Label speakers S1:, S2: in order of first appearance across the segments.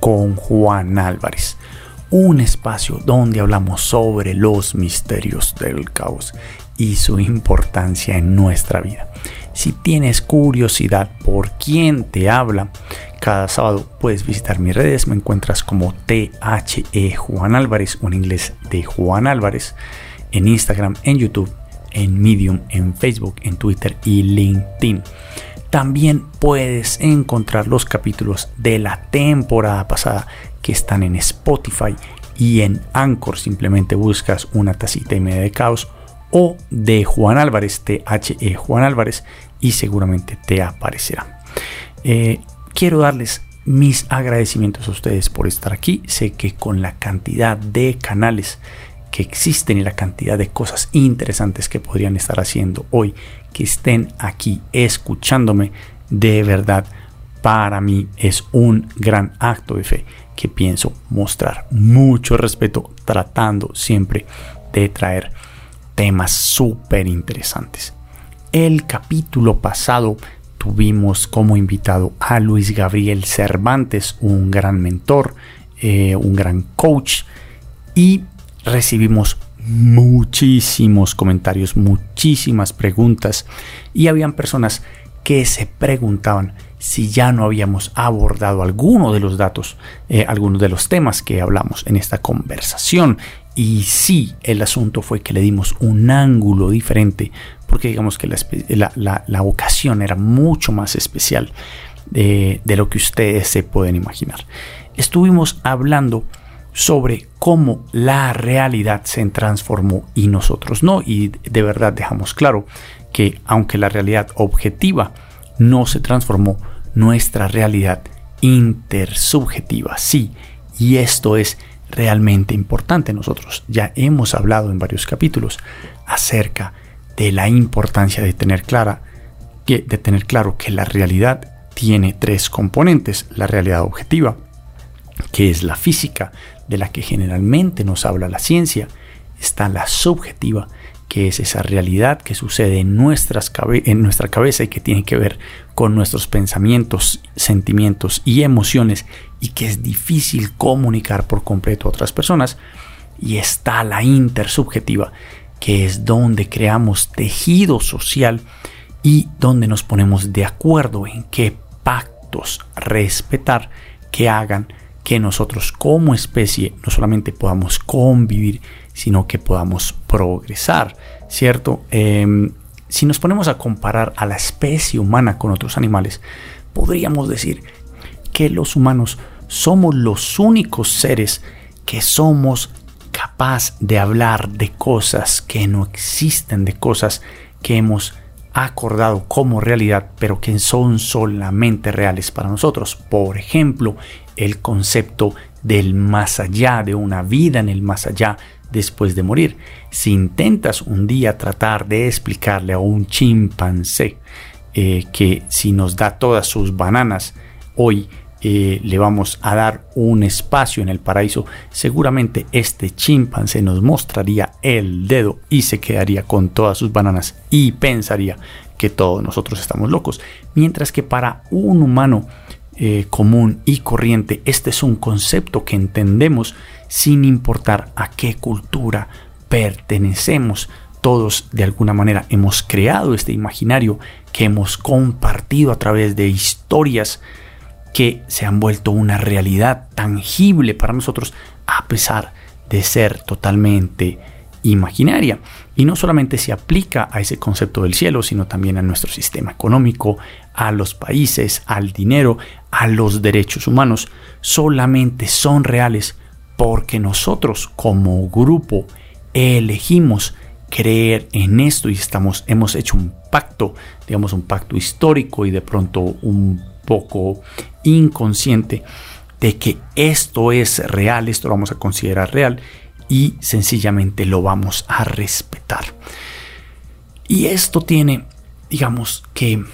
S1: con Juan Álvarez. Un espacio donde hablamos sobre los misterios del caos y su importancia en nuestra vida. Si tienes curiosidad por quién te habla, cada sábado puedes visitar mis redes. Me encuentras como THE Juan Álvarez, un inglés de Juan Álvarez, en Instagram, en YouTube, en Medium, en Facebook, en Twitter y LinkedIn. También puedes encontrar los capítulos de la temporada pasada que están en Spotify y en Anchor. Simplemente buscas una tacita y media de caos o de Juan Álvarez, T-H-E Juan Álvarez, y seguramente te aparecerá. Eh, quiero darles mis agradecimientos a ustedes por estar aquí. Sé que con la cantidad de canales que existen y la cantidad de cosas interesantes que podrían estar haciendo hoy, que estén aquí escuchándome, de verdad, para mí es un gran acto de fe que pienso mostrar mucho respeto tratando siempre de traer temas súper interesantes. El capítulo pasado tuvimos como invitado a Luis Gabriel Cervantes, un gran mentor, eh, un gran coach y recibimos muchísimos comentarios, muchísimas preguntas y habían personas que se preguntaban si ya no habíamos abordado alguno de los datos, eh, algunos de los temas que hablamos en esta conversación. Y sí, el asunto fue que le dimos un ángulo diferente, porque digamos que la, ocasión era mucho más especial de, de lo que ustedes se pueden imaginar. Estuvimos hablando sobre cómo la realidad se transformó y nosotros no. Y de verdad dejamos claro que aunque la realidad objetiva no se transformó, nuestra realidad intersubjetiva sí. Y esto es realmente importante. Nosotros ya hemos hablado en varios capítulos acerca de la importancia de tener clara de tener claro que la realidad tiene tres componentes, la realidad objetiva, que es la física, de la que generalmente nos habla la ciencia, está la subjetiva, que es esa realidad que sucede en, nuestras en nuestra cabeza y que tiene que ver con nuestros pensamientos, sentimientos y emociones y que es difícil comunicar por completo a otras personas. Y está la intersubjetiva, que es donde creamos tejido social y donde nos ponemos de acuerdo en qué pactos respetar que hagan que nosotros como especie no solamente podamos convivir, sino que podamos progresar, ¿cierto? Em, si nos ponemos a comparar a la especie humana con otros animales, podríamos decir que los humanos somos los únicos seres que somos capaz de hablar de cosas que no existen, de cosas que hemos acordado como realidad, pero que son solamente reales para nosotros. Por ejemplo, el concepto del más allá, de una vida en el más allá después de morir. Si intentas un día tratar de explicarle a un chimpancé eh, que si nos da todas sus bananas hoy eh, le vamos a dar un espacio en el paraíso, seguramente este chimpancé nos mostraría el dedo y se quedaría con todas sus bananas y pensaría que todos nosotros estamos locos. Mientras que para un humano eh, común y corriente. Este es un concepto que entendemos sin importar a qué cultura pertenecemos. Todos de alguna manera hemos creado este imaginario que hemos compartido a través de historias que se han vuelto una realidad tangible para nosotros a pesar de ser totalmente imaginaria. Y no solamente se aplica a ese concepto del cielo, sino también a nuestro sistema económico, a los países, al dinero, a los derechos humanos. Solamente son reales porque nosotros como grupo elegimos creer en esto y estamos, hemos hecho un pacto, digamos un pacto histórico y de pronto un poco inconsciente de que esto es real, esto lo vamos a considerar real y sencillamente lo vamos a respetar. Y esto tiene, digamos que,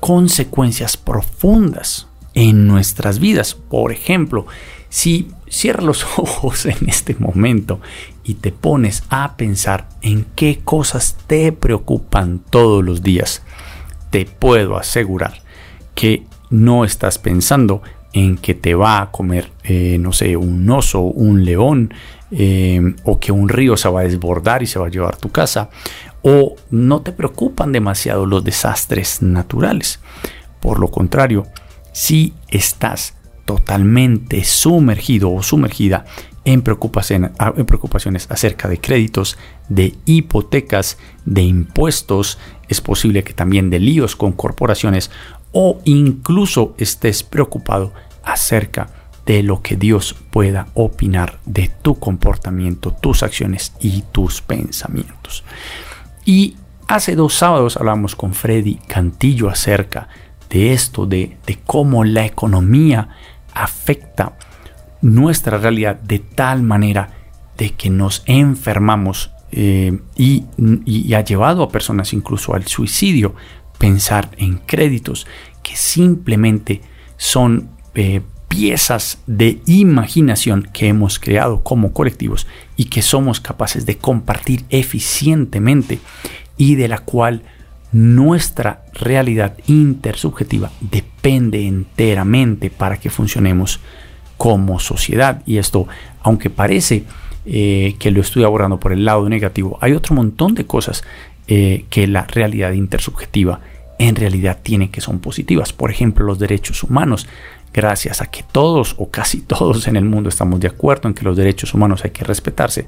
S1: consecuencias profundas en nuestras vidas. Por ejemplo, si cierras los ojos en este momento y te pones a pensar en qué cosas te preocupan todos los días, te puedo asegurar que no estás pensando en que te va a comer, eh, no sé, un oso, un león, eh, o que un río se va a desbordar y se va a llevar tu casa, o no te preocupan demasiado los desastres naturales. Por lo contrario, si estás totalmente sumergido o sumergida en preocupaciones, en preocupaciones acerca de créditos, de hipotecas, de impuestos, es posible que también de líos con corporaciones o incluso estés preocupado acerca de lo que Dios pueda opinar de tu comportamiento, tus acciones y tus pensamientos. Y hace dos sábados hablamos con Freddy Cantillo acerca de esto, de, cómo la economía afecta nuestra realidad de tal manera de que nos enfermamos eh, y, ha llevado a personas incluso al suicidio pensar en créditos que simplemente son eh, piezas de imaginación que hemos creado como colectivos y que somos capaces de compartir eficientemente y de la cual nuestra realidad intersubjetiva depende enteramente para que funcionemos como sociedad. Y esto, aunque parece eh, que lo estoy abordando por el lado negativo, hay otro montón de cosas eh, que la realidad intersubjetiva en realidad tiene que son positivas. Por ejemplo, los derechos humanos. Gracias a que todos o casi todos en el mundo estamos de acuerdo en que los derechos humanos hay que respetarse,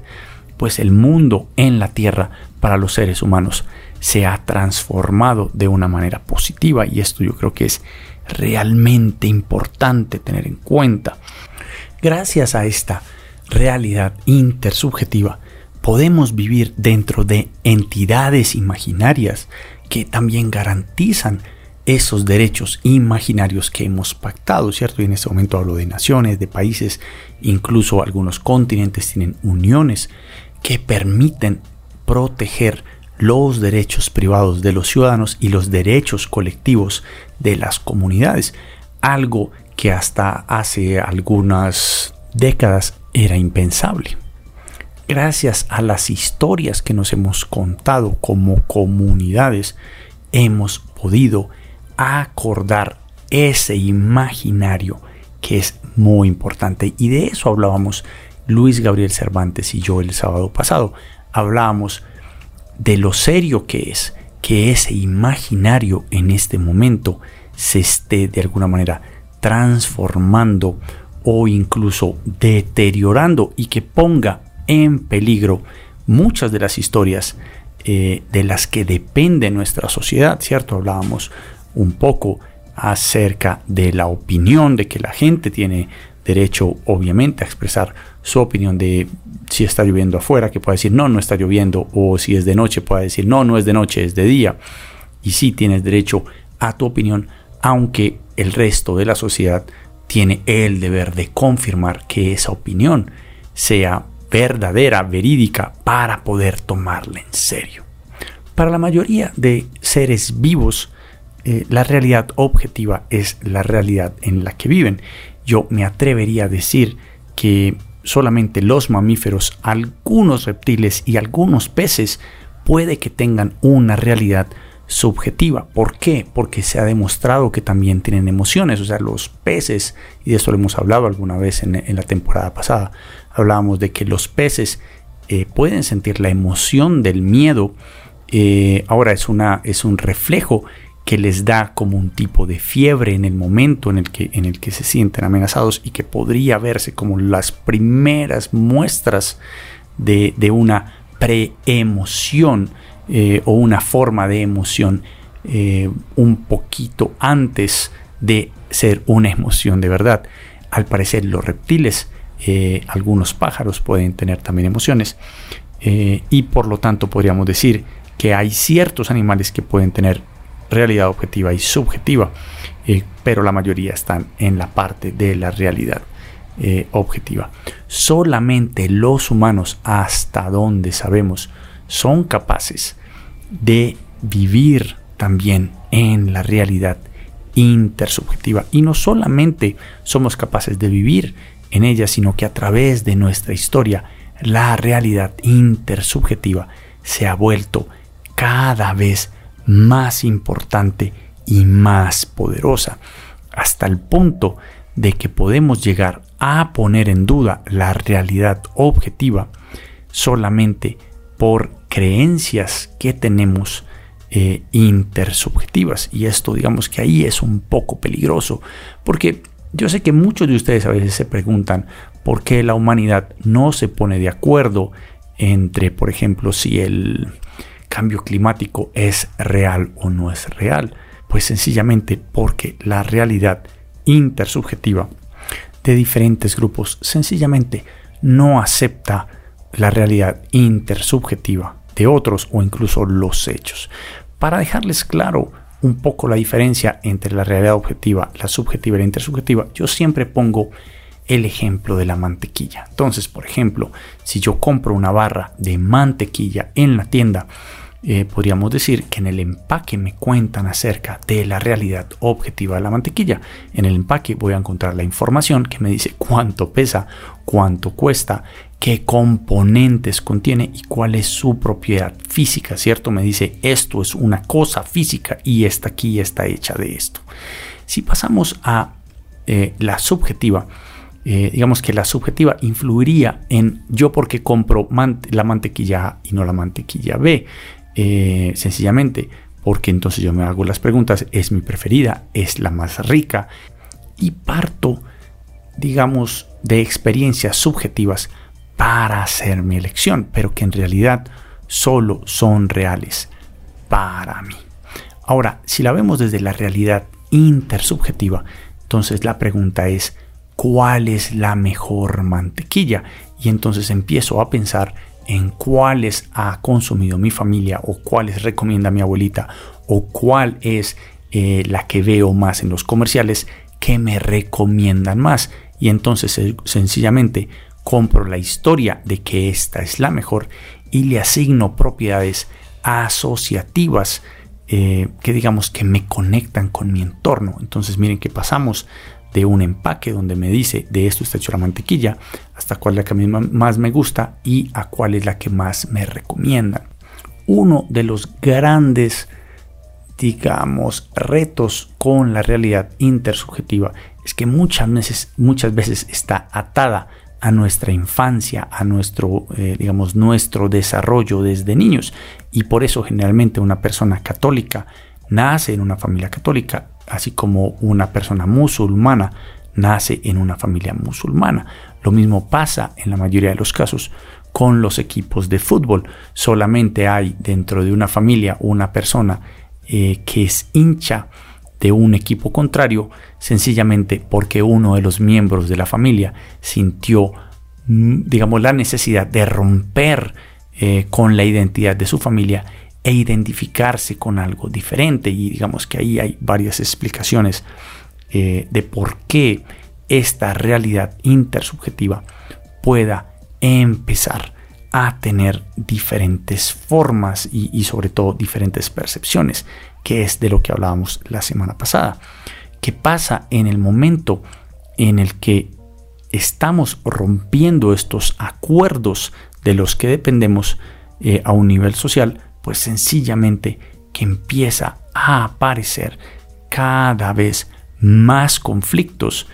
S1: pues el mundo en la Tierra para los seres humanos se ha transformado de una manera positiva y esto yo creo que es realmente importante tener en cuenta. Gracias a esta realidad intersubjetiva, podemos vivir dentro de entidades imaginarias que también garantizan esos derechos imaginarios que hemos pactado, ¿cierto? Y en este momento hablo de naciones, de países, incluso algunos continentes tienen uniones que permiten proteger los derechos privados de los ciudadanos y los derechos colectivos de las comunidades, algo que hasta hace algunas décadas era impensable gracias a las historias que nos hemos contado como comunidades, hemos podido acordar ese imaginario que es muy importante. Y de eso hablábamos Luis Gabriel Cervantes y yo el sábado pasado. Hablábamos de lo serio que es que ese imaginario en este momento se esté de alguna manera transformando o incluso deteriorando y que ponga en peligro muchas de las historias eh, de las que depende nuestra sociedad, ¿cierto? Hablábamos un poco acerca de la opinión, de que la gente tiene derecho obviamente a expresar su opinión de si está lloviendo afuera, que puede decir no, no está lloviendo, o si es de noche, puede decir no, no es de noche, es de día. Y sí tienes derecho a tu opinión, aunque el resto de la sociedad tiene el deber de confirmar que esa opinión sea verdadera, verídica, para poder tomarla en serio. Para la mayoría de seres vivos, eh, la realidad objetiva es la realidad en la que viven. Yo me atrevería a decir que solamente los mamíferos, algunos reptiles y algunos peces puede que tengan una realidad subjetiva. ¿Por qué? Porque se ha demostrado que también tienen emociones. O sea, los peces, y de eso lo hemos hablado alguna vez en, la temporada pasada, hablábamos de que los peces eh, pueden sentir la emoción del miedo. Eh, ahora es, una, es un reflejo que les da como un tipo de fiebre en el momento en el que, en el que se sienten amenazados y que podría verse como las primeras muestras de, de una preemoción eh, o una forma de emoción eh, un poquito antes de ser una emoción de verdad. Al parecer los reptiles, eh, algunos pájaros pueden tener también emociones y por lo tanto podríamos decir que hay ciertos animales que pueden tener realidad objetiva y subjetiva. pero la mayoría están en la parte de la realidad objetiva. Solamente los humanos, hasta donde sabemos, son capaces de vivir también en la realidad intersubjetiva. Y no solamente somos capaces de vivir en ella, sino que a través de nuestra historia, la realidad intersubjetiva se ha vuelto cada vez más importante y más poderosa, hasta el punto de que podemos llegar a poner en duda la realidad objetiva solamente por creencias que tenemos eh, intersubjetivas. Y esto digamos que ahí es un poco peligroso, porque yo sé que muchos de ustedes a veces se preguntan por qué la humanidad no se pone de acuerdo entre, por ejemplo, si el cambio climático es real o no es real. Pues sencillamente porque la realidad intersubjetiva de diferentes grupos sencillamente no acepta la realidad intersubjetiva de otros o incluso los hechos. Para dejarles claro un poco la diferencia entre la realidad objetiva, la subjetiva y la intersubjetiva, yo siempre pongo el ejemplo de la mantequilla. Entonces, por ejemplo, si yo compro una barra de mantequilla en la tienda, eh, podríamos decir que en el empaque me cuentan acerca de la realidad objetiva de la mantequilla. En el empaque voy a encontrar la información que me dice cuánto pesa, cuánto cuesta, qué componentes contiene y cuál es su propiedad física, ¿cierto? Me dice esto es una cosa física y esta aquí está hecha de esto. Si pasamos a eh, la subjetiva, eh, digamos que la subjetiva influiría en yo porque compro la mantequilla A y no la mantequilla B. Eh, sencillamente porque entonces yo me hago las preguntas, es mi preferida, es la más rica y parto, digamos, de experiencias subjetivas para hacer mi elección, pero que en realidad solo son reales para mí. Ahora, si la vemos desde la realidad intersubjetiva, entonces la pregunta es, ¿cuál es la mejor mantequilla? Y entonces empiezo a pensar en cuáles ha consumido mi familia o cuáles recomienda mi abuelita o cuál es eh, la que veo más en los comerciales que me recomiendan más. Y entonces sencillamente compro la historia de que esta es la mejor y le asigno propiedades asociativas eh, que digamos que me conectan con mi entorno. Entonces miren que pasamos de un empaque donde me dice de esto está hecho la mantequilla, hasta cuál es la que más me gusta y a cuál es la que más me recomiendan. Uno de los grandes, digamos, retos con la realidad intersubjetiva es que muchas veces, muchas veces está atada a nuestra infancia, a nuestro, eh, digamos, nuestro desarrollo desde niños. Y por eso generalmente una persona católica nace en una familia católica, así como una persona musulmana nace en una familia musulmana. Lo mismo pasa en la mayoría de los casos con los equipos de fútbol. Solamente hay dentro de una familia una persona eh, que es hincha de un equipo contrario, sencillamente porque uno de los miembros de la familia sintió, mm, digamos, la necesidad de romper eh, con la identidad de su familia e identificarse con algo diferente. Y digamos que ahí hay varias explicaciones eh, de por qué esta realidad intersubjetiva pueda empezar a tener diferentes formas y, sobre todo diferentes percepciones, que es de lo que hablábamos la semana pasada. ¿Qué pasa en el momento en el que estamos rompiendo estos acuerdos de los que dependemos eh, a un nivel social? pues sencillamente que empieza a aparecer cada vez más conflictos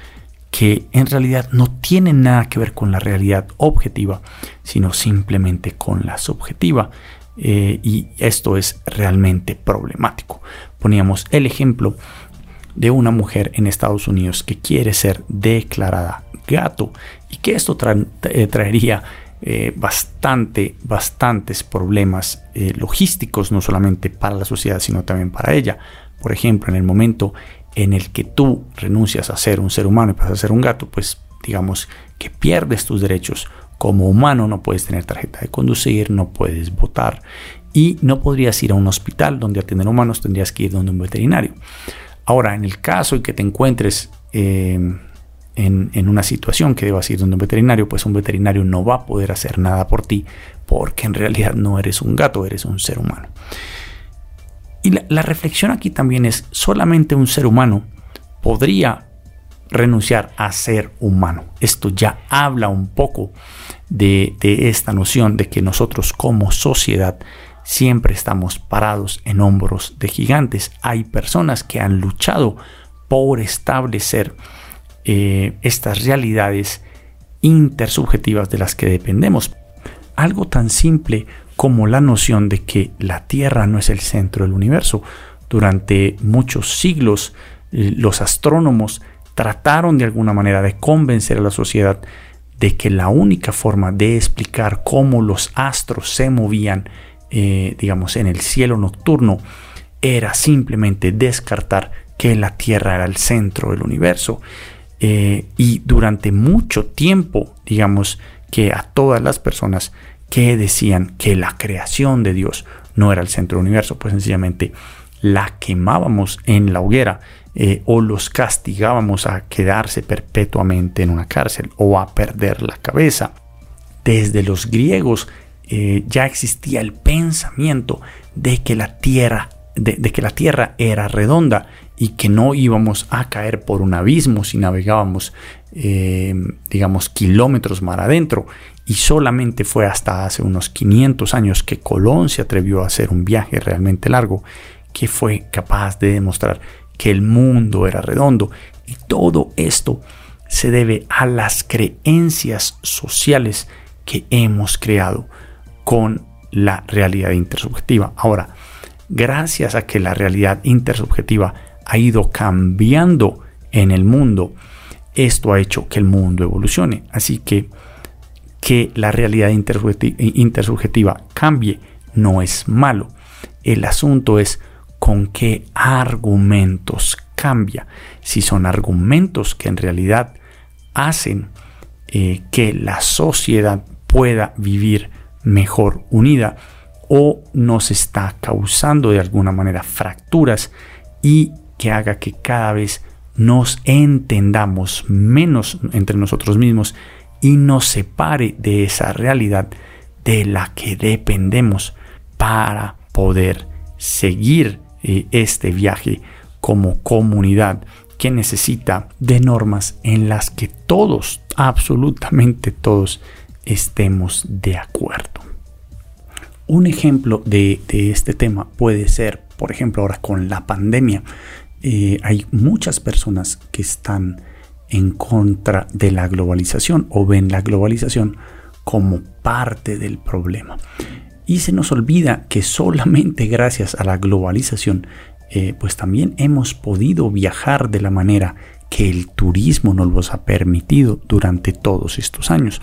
S1: que en realidad no tienen nada que ver con la realidad objetiva, sino simplemente con la subjetiva. Eh, y esto es realmente problemático. Poníamos el ejemplo de una mujer en Estados Unidos que quiere ser declarada gato y que esto eh, traería eh, bastante, bastantes problemas logísticos, no solamente para la sociedad, sino también para ella. Por ejemplo, en el momento en el que tú renuncias a ser un ser humano y pasas a ser un gato, pues digamos que pierdes tus derechos. Como humano no puedes tener tarjeta de conducir, no puedes votar y no podrías ir a un hospital donde atender humanos, tendrías que ir donde un veterinario. Ahora, en el caso en que te encuentres eh, en, una situación que debas ir donde un veterinario, pues un veterinario no va a poder hacer nada por ti porque en realidad no eres un gato, eres un ser humano. Y la, reflexión aquí también es, solamente un ser humano podría renunciar a ser humano. Esto ya habla un poco de, esta noción de que nosotros como sociedad siempre estamos parados en hombros de gigantes. Hay personas que han luchado por establecer eh, estas realidades intersubjetivas de las que dependemos. Algo tan simple como la noción de que la Tierra no es el centro del universo. Durante muchos siglos eh, los astrónomos trataron de alguna manera de convencer a la sociedad de que la única forma de explicar cómo los astros se movían, eh, digamos, en el cielo nocturno, era simplemente descartar que la Tierra era el centro del universo. Eh, y durante mucho tiempo, digamos que a todas las personas que decían que la creación de Dios no era el centro del universo, pues sencillamente la quemábamos en la hoguera eh, o los castigábamos a quedarse perpetuamente en una cárcel o a perder la cabeza. Desde los griegos eh, ya existía el pensamiento de que la tierra de, que la tierra era redonda y que no íbamos a caer por un abismo si navegábamos, eh, digamos, kilómetros mar adentro. Y solamente fue hasta hace unos 500 años que Colón se atrevió a hacer un viaje realmente largo, que fue capaz de demostrar que el mundo era redondo. Y todo esto se debe a las creencias sociales que hemos creado con la realidad intersubjetiva. Ahora, gracias a que la realidad intersubjetiva ha ido cambiando en el mundo, esto ha hecho que el mundo evolucione. Así que que la realidad intersubjetiva, cambie no es malo. El asunto es con qué argumentos cambia. Si son argumentos que en realidad hacen eh, que la sociedad pueda vivir mejor unida o nos está causando de alguna manera fracturas y que haga que cada vez nos entendamos menos entre nosotros mismos y nos separe de esa realidad de la que dependemos para poder seguir eh, este viaje como comunidad que necesita de normas en las que todos, absolutamente todos, estemos de acuerdo. Un ejemplo de, este tema puede ser, por ejemplo, ahora con la pandemia. Eh, hay muchas personas que están en contra de la globalización o ven la globalización como parte del problema. Y se nos olvida que solamente gracias a la globalización, eh, pues también hemos podido viajar de la manera que el turismo nos los ha permitido durante todos estos años,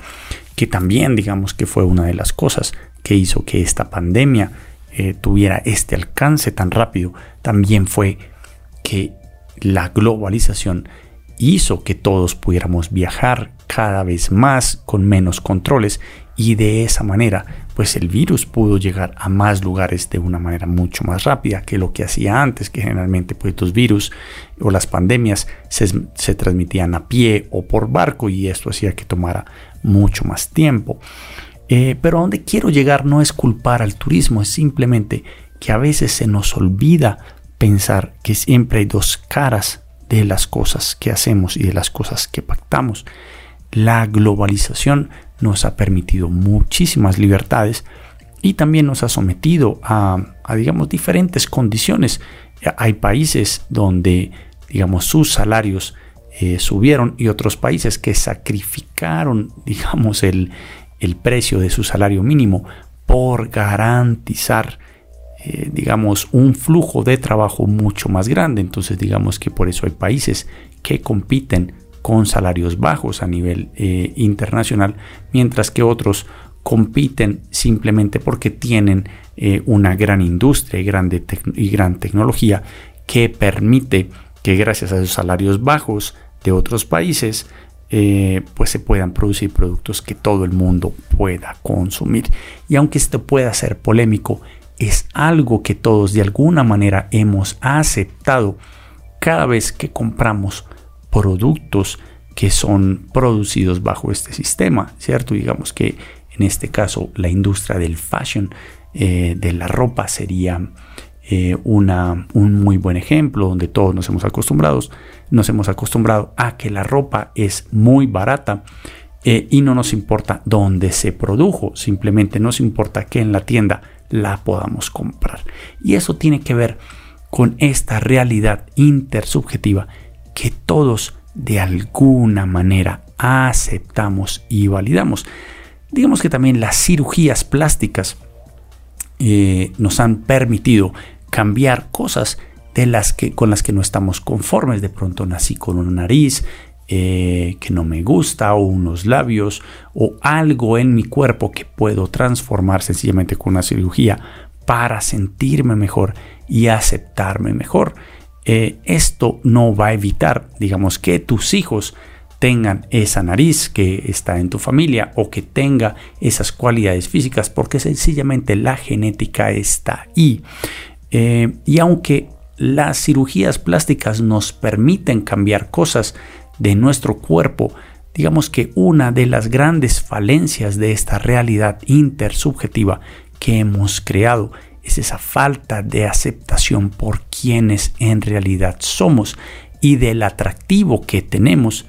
S1: que también digamos que fue una de las cosas que hizo que esta pandemia eh, tuviera este alcance tan rápido también fue que la globalización hizo que todos pudiéramos viajar cada vez más con menos controles y de esa manera pues el virus pudo llegar a más lugares de una manera mucho más rápida que lo que hacía antes que generalmente pues los virus o las pandemias se, se transmitían a pie o por barco y esto hacía que tomara mucho más tiempo. Eh, pero a donde quiero llegar no es culpar al turismo, es simplemente que a veces se nos olvida pensar que siempre hay dos caras de las cosas que hacemos y de las cosas que pactamos. La globalización nos ha permitido muchísimas libertades y también nos ha sometido a, digamos, diferentes condiciones. Hay países donde, digamos, sus salarios eh, subieron y otros países que sacrificaron, digamos, el, el precio de su salario mínimo por garantizar, eh, digamos, un flujo de trabajo mucho más grande. Entonces, digamos que por eso hay países que compiten con salarios bajos a nivel eh, internacional, mientras que otros compiten simplemente porque tienen eh, una gran industria y, gran tecnología que permite que gracias a esos salarios bajos de otros países pues se puedan producir productos que todo el mundo pueda consumir. Y aunque esto pueda ser polémico, es algo que todos de alguna manera hemos aceptado cada vez que compramos productos que son producidos bajo este sistema, ¿cierto? Digamos que en este caso la industria del fashion, eh, de la ropa sería eh, una, un muy buen ejemplo donde todos nos hemos acostumbrados, nos hemos acostumbrado a que la ropa es muy barata eh, y no nos importa dónde se produjo, simplemente nos importa que en la tienda la podamos comprar. Y eso tiene que ver con esta realidad intersubjetiva que todos de alguna manera aceptamos y validamos. Digamos que también las cirugías plásticas eh, nos han permitido cambiar cosas de las que, con las que no estamos conformes. De pronto nací con una nariz eh, que no me gusta o unos labios o algo en mi cuerpo que puedo transformar sencillamente con una cirugía para sentirme mejor y aceptarme mejor. Eh, esto no va a evitar, digamos, que tus hijos tengan esa nariz que está en tu familia o que tenga esas cualidades físicas porque sencillamente la genética está ahí. Eh, y aunque las cirugías plásticas nos permiten cambiar cosas de nuestro cuerpo, digamos que una de las grandes falencias de esta realidad intersubjetiva que hemos creado es esa falta de aceptación por quienes en realidad somos y del atractivo que tenemos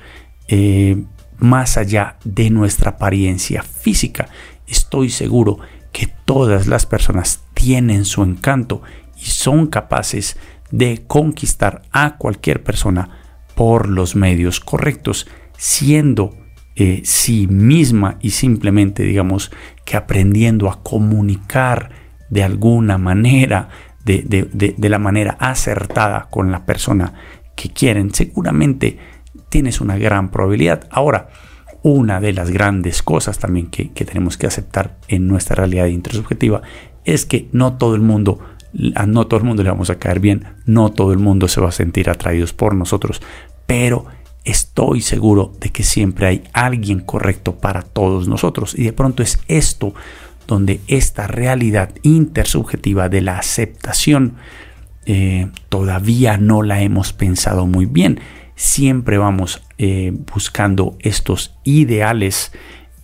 S1: eh, más allá de nuestra apariencia física. Estoy seguro que todas las personas tienen su encanto y son capaces de conquistar a cualquier persona por los medios correctos, siendo eh, sí misma y simplemente digamos que aprendiendo a comunicar de alguna manera, de, la manera acertada con la persona que quieren, seguramente tienes una gran probabilidad. Ahora, una de las grandes cosas también que, tenemos que aceptar en nuestra realidad intersubjetiva es que no todo el mundo, a no todo el mundo le vamos a caer bien, no todo el mundo se va a sentir atraídos por nosotros, pero estoy seguro de que siempre hay alguien correcto para todos nosotros. Y de pronto es esto donde esta realidad intersubjetiva de la aceptación eh, todavía no la hemos pensado muy bien. Siempre vamos eh, buscando estos ideales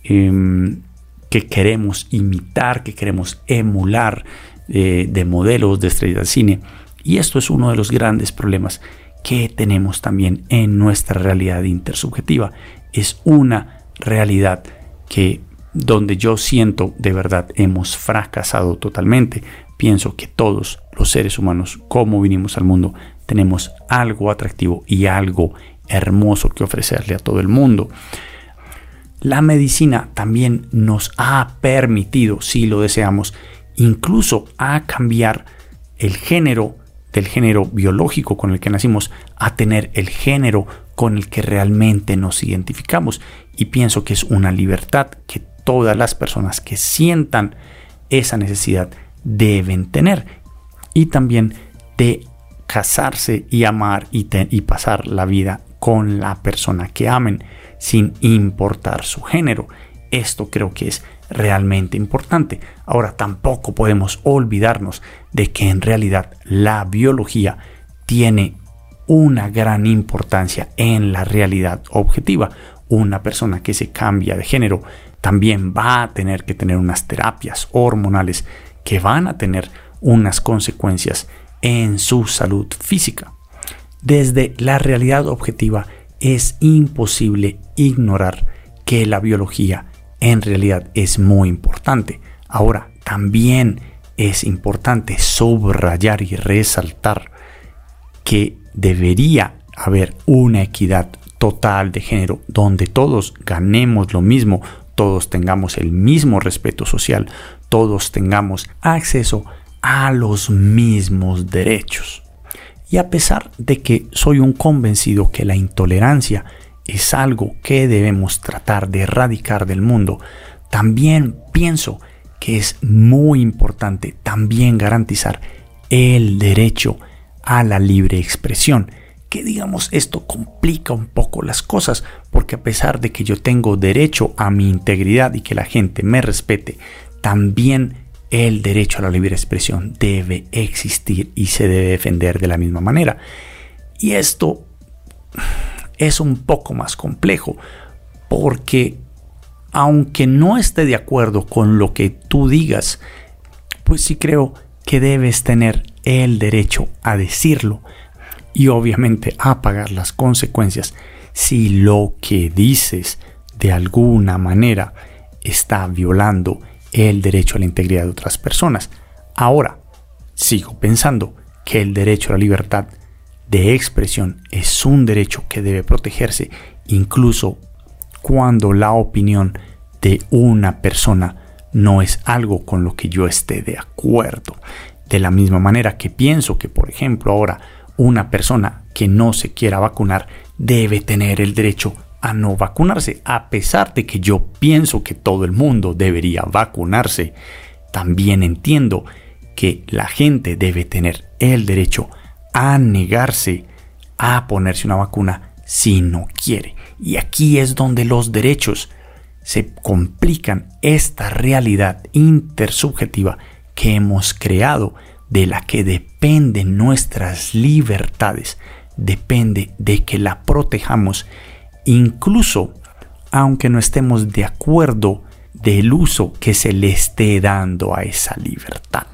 S1: em, que queremos imitar, que queremos emular eh, de modelos de estrellas de cine. Y esto es uno de los grandes problemas que tenemos también en nuestra realidad intersubjetiva. Es una realidad que donde yo siento de verdad hemos fracasado totalmente. Pienso que todos los seres humanos, como vinimos al mundo, tenemos algo atractivo y algo hermoso que ofrecerle a todo el mundo. La medicina también nos ha permitido, si lo deseamos, incluso a cambiar el género del género biológico con el que nacimos a tener el género con el que realmente nos identificamos. Y pienso que es una libertad que todas las personas que sientan esa necesidad deben tener. Y también de casarse y amar y, pasar la vida con la persona que amen sin importar su género. Esto creo que es realmente importante. Ahora tampoco podemos olvidarnos de que en realidad la biología tiene una gran importancia en la realidad objetiva. Una persona que se cambia de género también va a tener que tener unas terapias hormonales que van a tener unas consecuencias en su salud física. Desde la realidad objetiva es imposible ignorar que la biología en realidad es muy importante. Ahora, también es importante subrayar y resaltar que debería haber una equidad total de género donde todos ganemos lo mismo, todos tengamos el mismo respeto social, todos tengamos acceso a los mismos derechos. Y a pesar de que soy un convencido que la intolerancia es algo que debemos tratar de erradicar del mundo, también pienso que es muy importante también garantizar el derecho a la libre expresión. Que digamos esto complica un poco las cosas, porque a pesar de que yo tengo derecho a mi integridad y que la gente me respete, también el derecho a la libre expresión debe existir y se debe defender de la misma manera. Y esto es un poco más complejo porque aunque no esté de acuerdo con lo que tú digas, pues sí creo que debes tener el derecho a decirlo y obviamente a pagar las consecuencias si lo que dices de alguna manera está violando el derecho a la integridad de otras personas. Ahora, sigo pensando que el derecho a la libertad de expresión es un derecho que debe protegerse incluso cuando la opinión de una persona no es algo con lo que yo esté de acuerdo. De la misma manera que pienso que, por ejemplo, ahora una persona que no se quiera vacunar debe tener el derecho a no vacunarse, a pesar de que yo pienso que todo el mundo debería vacunarse, también entiendo que la gente debe tener el derecho a negarse a ponerse una vacuna si no quiere. Y aquí es donde los derechos se complican esta realidad intersubjetiva que hemos creado, de la que dependen nuestras libertades, depende de que la protejamos, incluso aunque no estemos de acuerdo del uso que se le esté dando a esa libertad.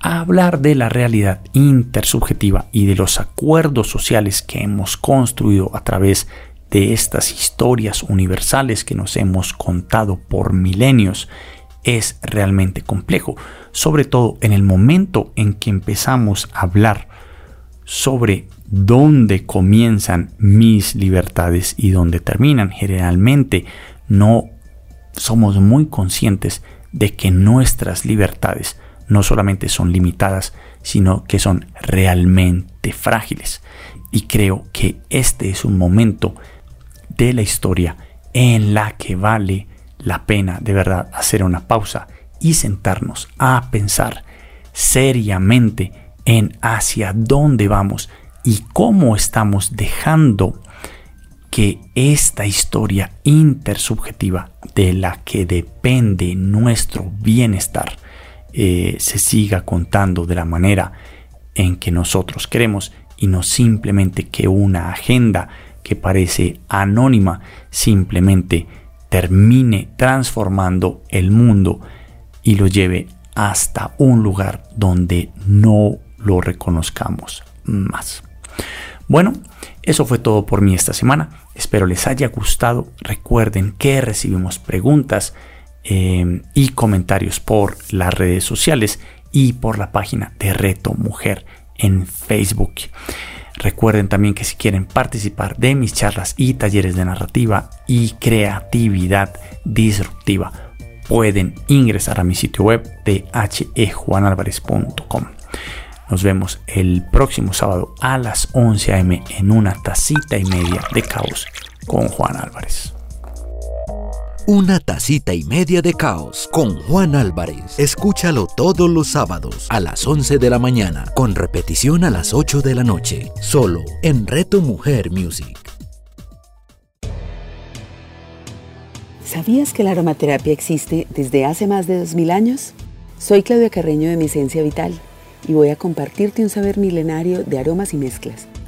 S1: Hablar de la realidad intersubjetiva y de los acuerdos sociales que hemos construido a través de estas historias universales que nos hemos contado por milenios es realmente complejo, sobre todo en el momento en que empezamos a hablar sobre dónde comienzan mis libertades y dónde terminan. Generalmente no somos muy conscientes de que nuestras libertades no solamente son limitadas, sino que son realmente frágiles. Y creo que este es un momento de la historia en la que vale la pena de verdad hacer una pausa y sentarnos a pensar seriamente en hacia dónde vamos y cómo estamos dejando que esta historia intersubjetiva de la que depende nuestro bienestar eh, se siga contando de la manera en que nosotros queremos y no simplemente que una agenda que parece anónima simplemente termine transformando el mundo y lo lleve hasta un lugar donde no lo reconozcamos más. Bueno, eso fue todo por mí esta semana. Espero les haya gustado. Recuerden que recibimos preguntas eh, y comentarios por las redes sociales y por la página de Reto Mujer en Facebook. Recuerden también que si quieren participar de mis charlas y talleres de narrativa y creatividad disruptiva, pueden ingresar a mi sitio web de hejuanalvarez.com. Nos vemos el próximo sábado a las 11 am en una tacita y media de caos con Juan Álvarez.
S2: Una tacita y media de caos con Juan Álvarez. Escúchalo todos los sábados a las 11 de la mañana, con repetición a las 8 de la noche, solo en Reto Mujer Music.
S3: ¿Sabías que la aromaterapia existe desde hace más de 2000 años? Soy Claudia Carreño de Mi Esencia Vital y voy a compartirte un saber milenario de aromas y mezclas